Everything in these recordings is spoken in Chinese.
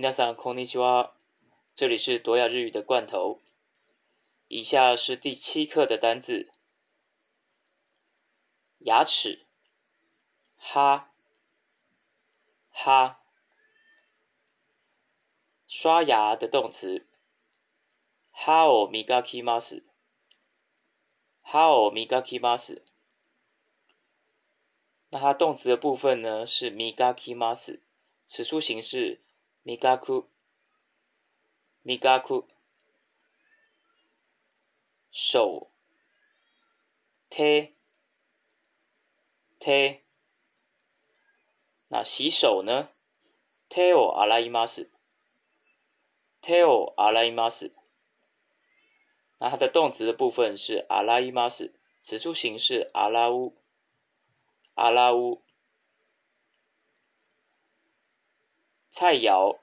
大家好，这里是多雅日语的罐头。以下是第七课的单字。牙齿、哈、哈、刷牙的动词、哈奥米加基马斯、哈奥米加基马斯。那它动词的部分呢是米加基马斯，此处形式。手、手、手。那洗手呢？手を洗います。手を洗います。那它的动词的部分是洗います，此处形式洗う。洗う。菜肴，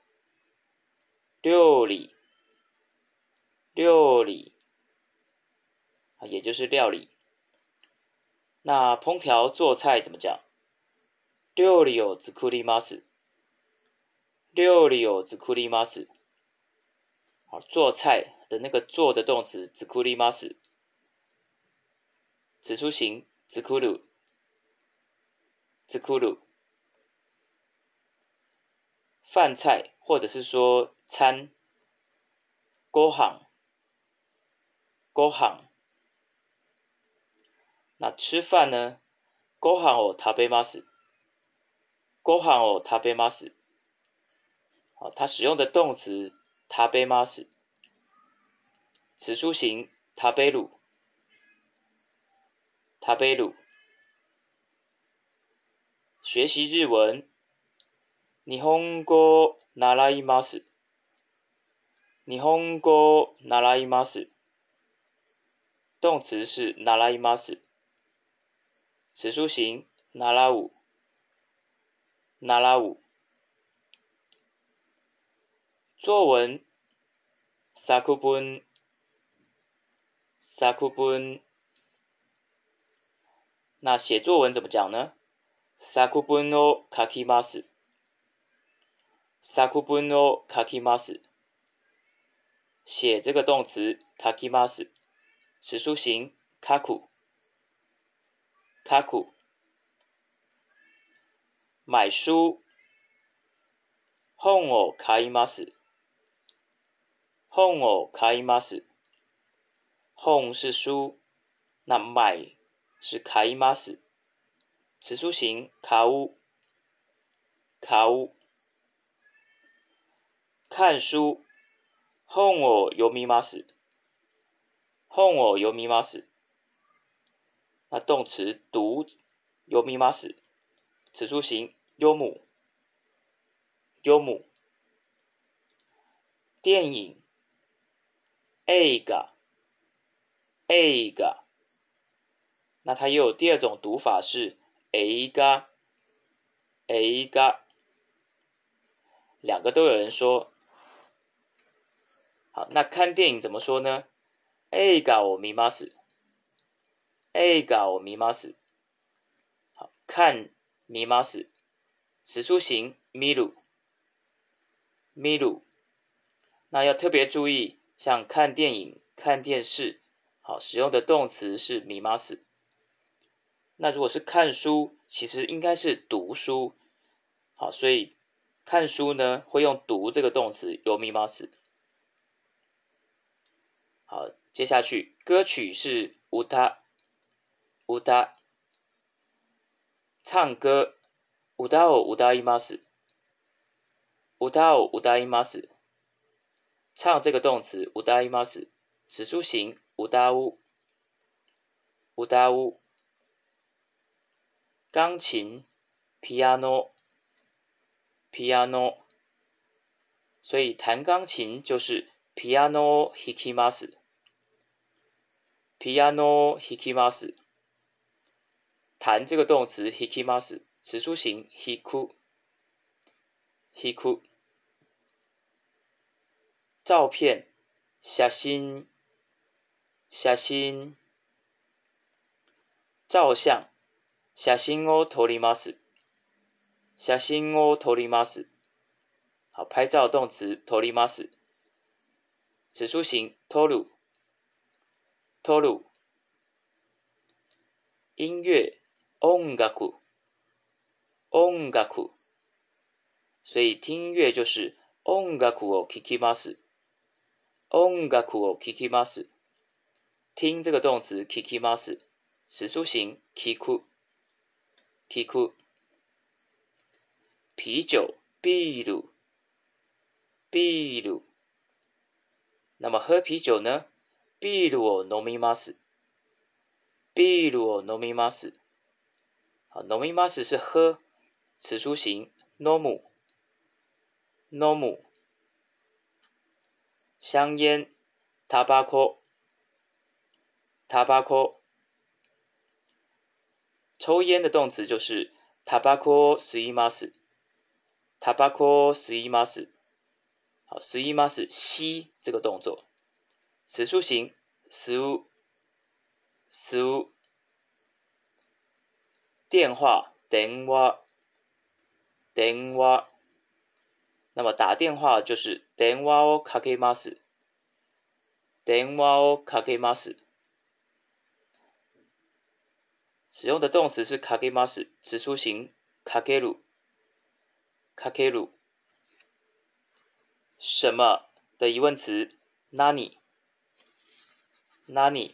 料理，料理，也就是料理。那烹调做菜怎么讲？料理をつくります。料理をつくります。好，做菜的那个做的动词つくります。此出形つくる、つくる。饭菜，或者是说餐，ご飯、ご飯。那吃饭呢？ご飯を食べます。ご飯を食べます。他它使用的动词食べます，此出行、食べる、食べる。学习日文。日本語習います。日本語習います。動詞是習います。此数型習う。習う。作文。作文作文。那写作文怎么讲呢？さくを書きます。サク本を買うます。写这个动词買うます，此书形卡库卡库买书。本を買います。本を買います。本是书，那买是買います，此书形買う。買う。看书 h o 有密码式 h o 有密码那动词读有密码式，此素形有母，有母。电影，egg，egg。那它也有第二种读法是 e g g e 两个都有人说。好，那看电影怎么说呢？诶，搞咪妈死，诶，搞咪妈死，好看咪妈死，此书行咪鲁咪鲁。那要特别注意，像看电影、看电视，好使用的动词是咪妈死。那如果是看书，其实应该是读书，好，所以看书呢会用读这个动词，有咪妈死。好，接下去歌曲是乌达乌达，唱歌乌达奥乌达伊玛斯，乌达奥乌达伊玛斯，唱这个动词乌达伊玛斯，指数形乌达乌乌达乌，钢琴 piano piano，所以弹钢琴就是 piano hiki mas。ピアノ弾きます。弹这个动词弾きます，词素形弾く、弾く。照片、写真、写真、照相、写真を撮ります、写真を撮ります。好，拍照动词撮ります，词素形撮る。トル、音乐、音楽、音楽，所以听音乐就是音楽を聴きます。音楽を聞きます。听这个动词聴きます，时书型聴く、聴く。啤酒ビール、ビール。那么喝啤酒呢？ビールを飲みます。ビールを飲みます。好，飲みます是喝。此书形、飲む。飲む。香烟、タバコタバコ。抽烟的动词就是タバコ吸います。タバコ吸います。好，吸います吸这个动作。词食物，食物，电话、电话、电话。那么打电话就是电话をかけます。电话をかけます。使用的动词是かけます。词素型、かける、かける。什么的疑问词、なに。lani，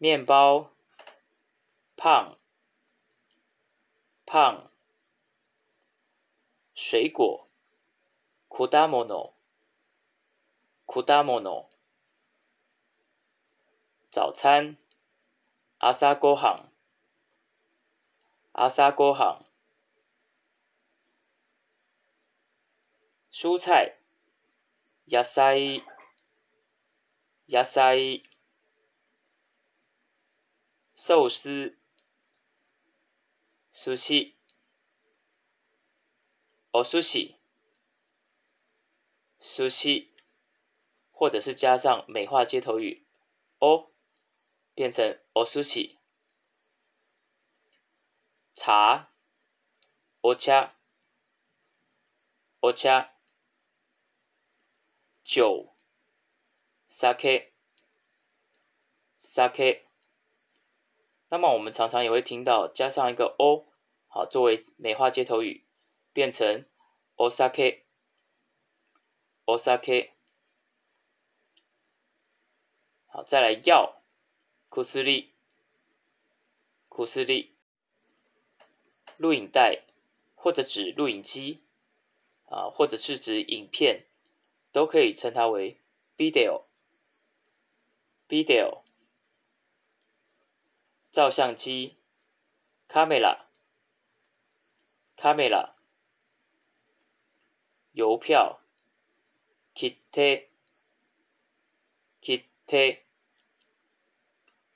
面包，パン，パン，水果，果物，果物，早餐，朝ごはん，朝ごはん，蔬菜，野菜。野菜、寿司、寿司、お寿司、寿司，或者是加上美化接头语、哦”，变成お寿司。茶、お茶、お茶、酒。三 K，三 K，那么我们常常也会听到加上一个 O，好作为美化接头语，变成 O 三 K，O 三 K，好再来要，库斯利，库斯利，录影带或者指录影机啊，或者是指影片，都可以称它为 video。Video，照相机，camera，camera，邮票，kitte，kitte，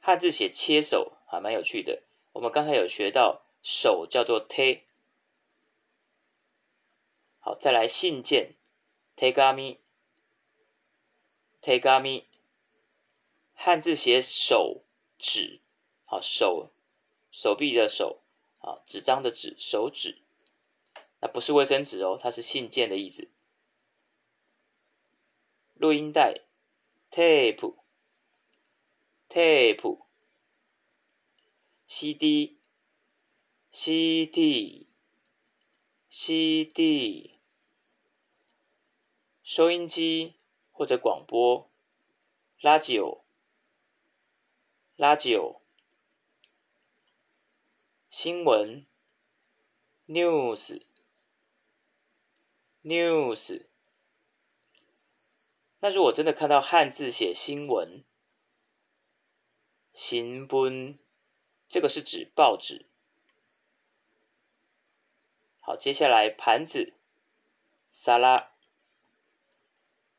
汉字写切手还蛮有趣的。我们刚才有学到手叫做 te，好，再来信件，tegami，tegami。汉字写手指，好手手臂的手，啊纸张的纸手指，那不是卫生纸哦，它是信件的意思。录音带 tape tape，CD CD CD，收音机或者广播 radio。拉九新闻，news，news。那如果真的看到汉字写新闻，新闻，这个是指报纸。好，接下来盘子，沙拉，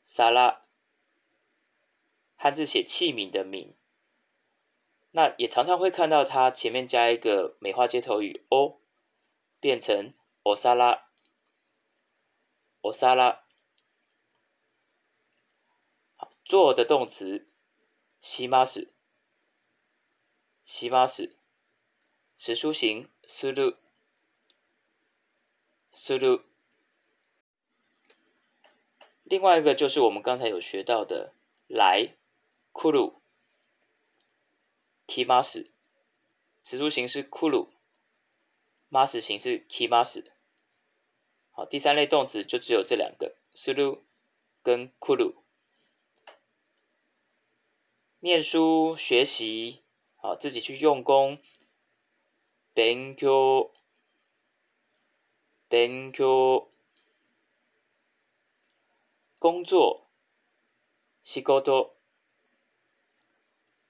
沙拉，汉字写器皿的皿。那也常常会看到它前面加一个美化接头语哦，变成哦沙拉，哦沙拉。做的动词，します，します，持书形する、する。另外一个就是我们刚才有学到的来、来る。キマス，词组形式くる，マス形式キマス。好，第三类动词就只有这两个、する跟くる。念书、学习，好，自己去用功、勉強、勉強、工作、仕事、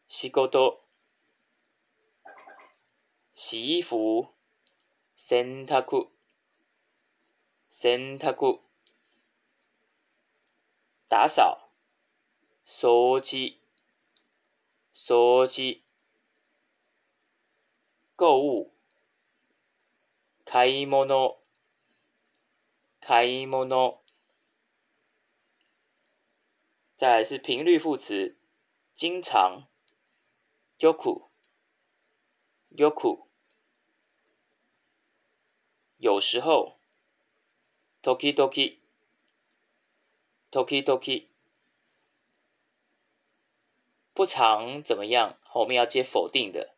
仕事。洗衣服、選択、選択、打扫、掃除、掃除、購物、買い物、買い物。這是頻率副詞，經常、よく、よく。有时候，ときとき、ときとき，不常怎么样？后面要接否定的，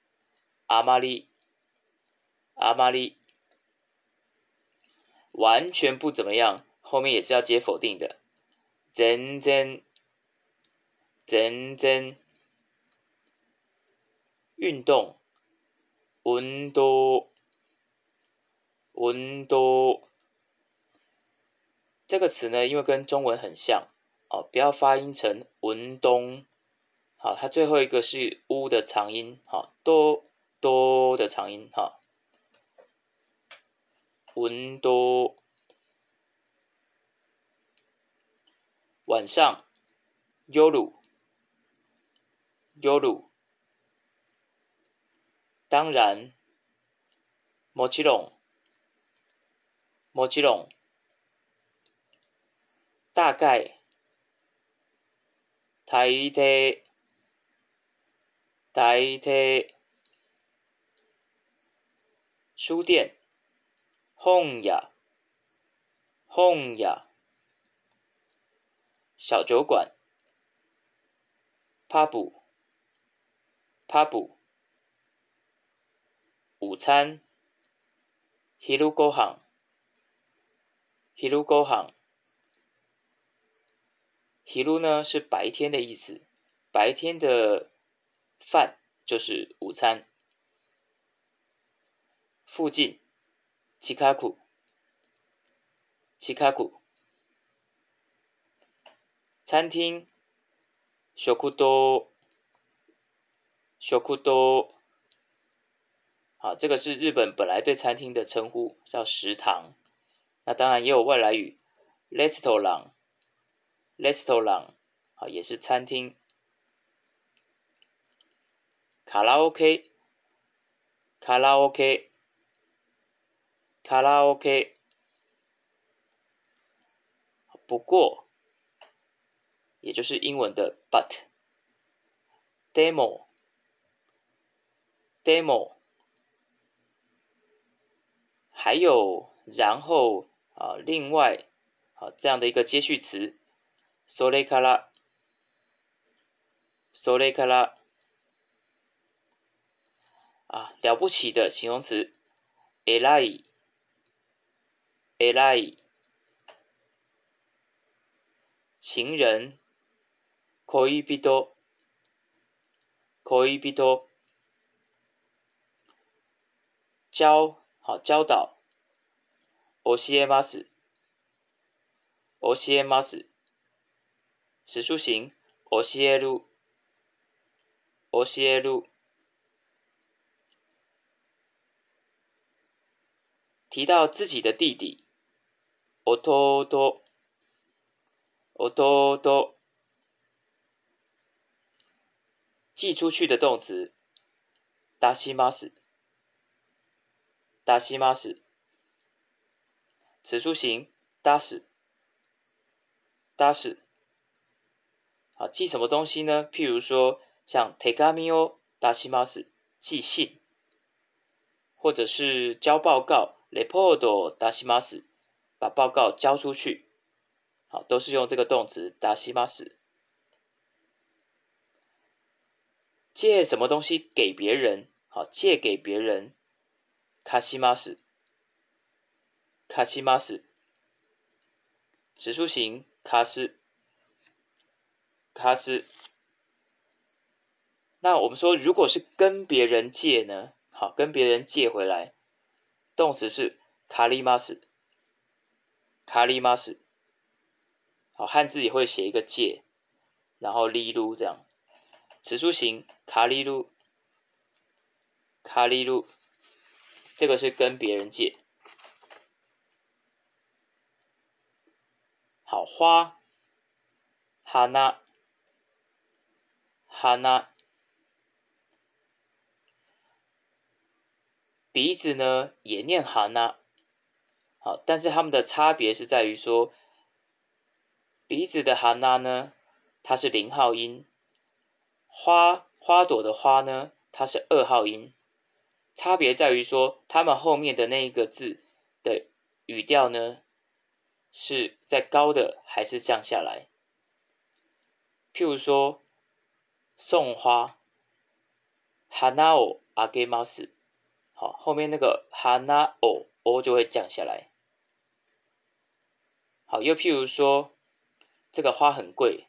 阿玛り、阿玛り，完全不怎么样。后面也是要接否定的，真真、真真，运动、文多。文多这个词呢，因为跟中文很像哦，不要发音成文东，好，它最后一个是乌的长音，好，多多的长音，哈，文多。晚上，yoru yoru，当然もちろん，もちろん，大概，代替，代替，书店，home 呀，home 呀，小酒馆，pub，pub，午餐，hamburger。昼行。昼呢是白天的意思。白天的饭就是午餐。附近。チカク。チカク。餐厅。小ョク小ショ好，这个是日本本来对餐厅的称呼，叫食堂。那当然也有外来语 l e s t a u r a n t r e s t a u r a n t 也是餐厅。卡拉 OK，卡拉 OK，卡拉 OK。不过，也就是英文的 but，demo，demo，还有然后。啊，另外，好这样的一个接续词，solikara，solikara，啊，了不起的形容词，elai，elai，情人，koi bido，koi bido，教，好教导。教えます、教えます。時速型、教える、教える。提到自己的弟弟、おとおと、寄出去的動詞、出します、出します。指数型搭死搭死好寄什么东西呢譬如说像 take meo 大西 mas 寄信或者是交报告 leprosy 大西 m a s 把报告交出去好都是用这个动词大西 m a s 借什么东西给别人好借给别人 cos 卡西马斯，指数型卡斯卡斯。那我们说，如果是跟别人借呢？好，跟别人借回来，动词是卡利马斯卡利马斯。好，汉字也会写一个借，然后哩噜这样，指数型卡里噜卡里噜，这个是跟别人借。花哈娜哈娜鼻子呢也念哈娜，好，但是它们的差别是在于说，鼻子的哈娜呢，它是零号音，花，花朵的花呢，它是二号音，差别在于说，它们后面的那一个字的语调呢。是在高的还是降下来？譬如说，送花，hanao agemas，好，后面那个 hanao o 就会降下来。好，又譬如说，这个花很贵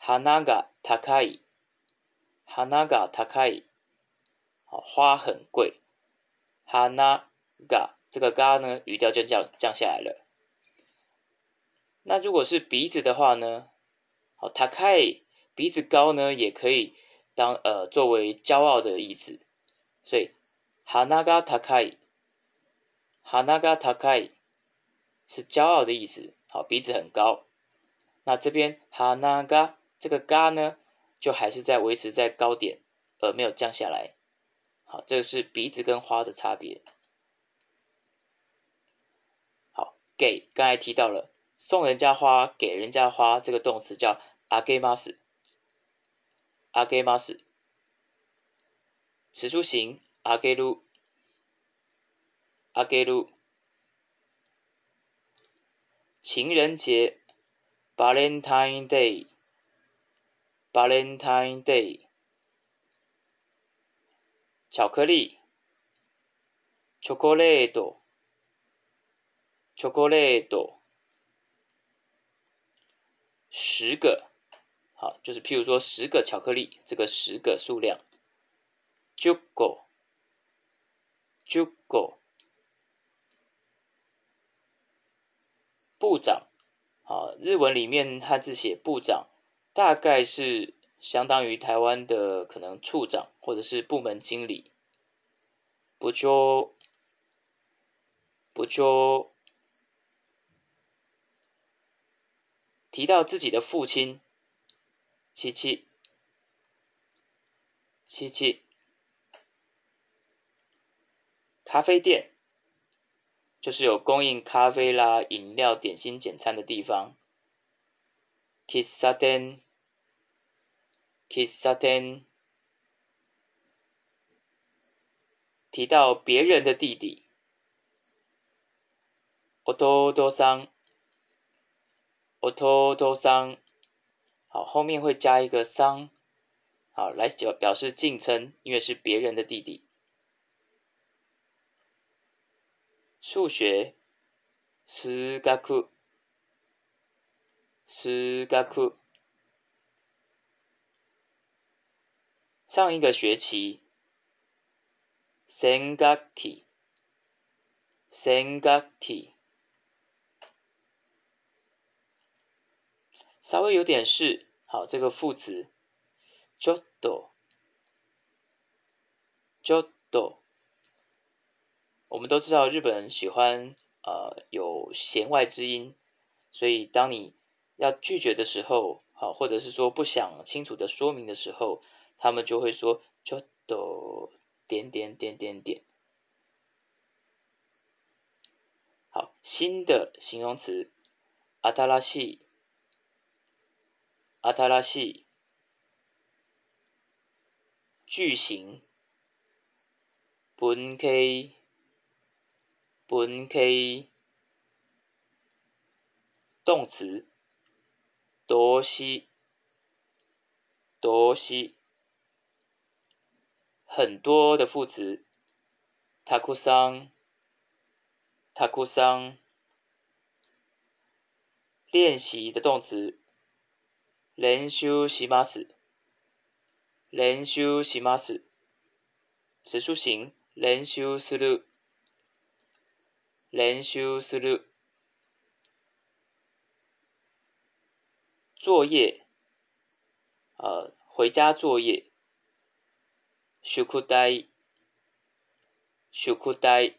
，hanaga takai，hanaga takai，好，花很贵，hanaga 这个 ga 呢，语调就降降下来了。那如果是鼻子的话呢？好，他开鼻子高呢，也可以当呃作为骄傲的意思，所以哈那嘎他开，哈那嘎他开是骄傲的意思。好，鼻子很高。那这边哈那嘎这个嘎呢，就还是在维持在高点，而没有降下来。好，这个是鼻子跟花的差别。好，y 刚才提到了。送人家花，给人家花，这个动词叫あげます。あげます。持住形あげる。あげる。情人节，バレンタインデー。バレンタインデー。巧克力，チョコレート。チョコレート。十个，好，就是譬如说十个巧克力，这个十个数量。jugo，jugo，部长，好，日文里面汉字写部长，大概是相当于台湾的可能处长或者是部门经理。不就，不就。提到自己的父亲，七七，七七，咖啡店就是有供应咖啡啦、饮料、点心、简餐的地方。キサ店、キサ店。提到别人的弟弟，おとうおとおさん，好，后面会加一个桑，好来表表示敬称，因为是别人的弟弟。数学、数学、数学，上一个学期、先学期、先学期。稍微有点事，好，这个副词，ちょっと、ちょっと，我们都知道日本人喜欢呃有弦外之音，所以当你要拒绝的时候，好，或者是说不想清楚的说明的时候，他们就会说ちょっと点点点点点。好，新的形容词，アタラ阿塔拉系句型，本 k 本 k 动词，多西，多西，很多的副词，塔库桑，塔库桑，练习的动词。練習します。練習します。接書形練習する。練習する。作業，呃，回家作業。宿題。宿題。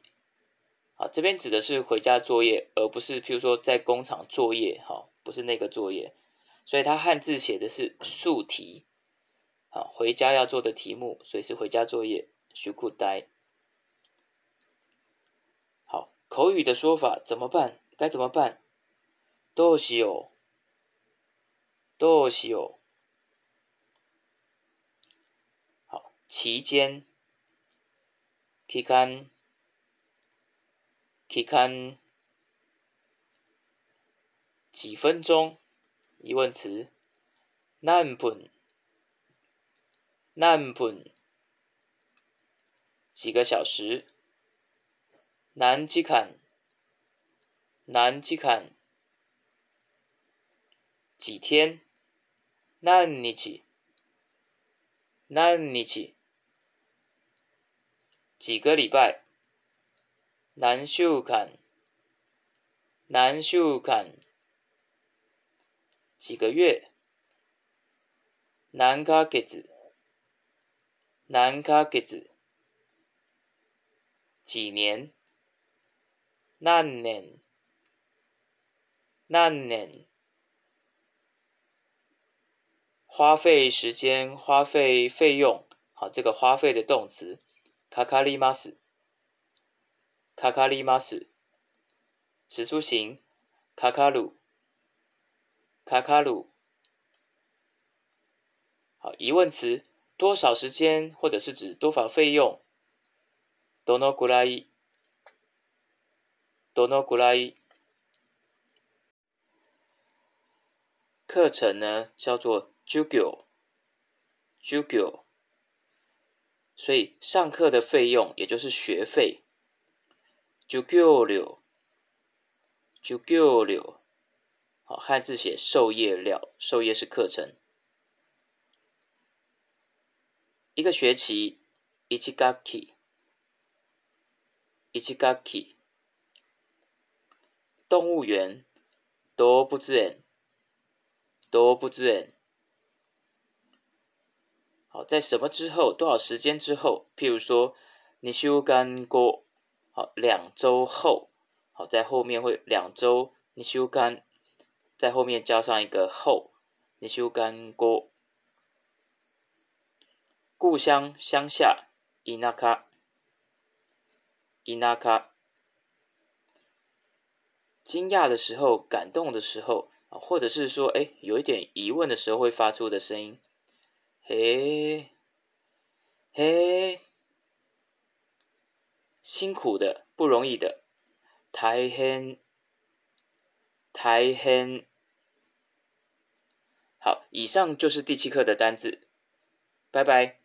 啊，这边指的是回家作业，而不是譬如说在工厂作业，哈，不是那个作业。所以它汉字写的是竖题，好，回家要做的题目，所以是回家作业。s h 呆。好，口语的说法怎么办？该怎么办？どうしよう？どうしよう？好，期间，期间，期间几分钟？疑问词。难本，难本，几个小时。南极坎，南极坎，几天。难日子，难日子，几个礼拜。难修坎，难修坎。几个月？难卡格子，难卡格子。几年？何年，何年。花费时间，花费费用，好，这个花费的动词，卡卡里马斯，卡卡里马斯。词素型，卡卡鲁。卡卡鲁，好，疑问词多少时间或者是指多少费用？どのくらい、どのくらい？课程呢叫做 g ュギ j u g ギョ，所以上课的费用也就是学费、ジュギョ料、ジュギョ料。好，汉字写授业料，授业是课程。一个学期，一期学期，一期学期。动物园，多不自然，多不自然。好，在什么之后，多少时间之后？譬如说，你休干过，好，两周后，好，在后面会两周，你休干在后面加上一个后，你修干锅。故乡乡下，inaka，inaka。惊讶的时候，感动的时候，或者是说，哎，有一点疑问的时候会发出的声音，嘿，嘿。辛苦的，不容易的，taihen。台很好，以上就是第七课的单字，拜拜。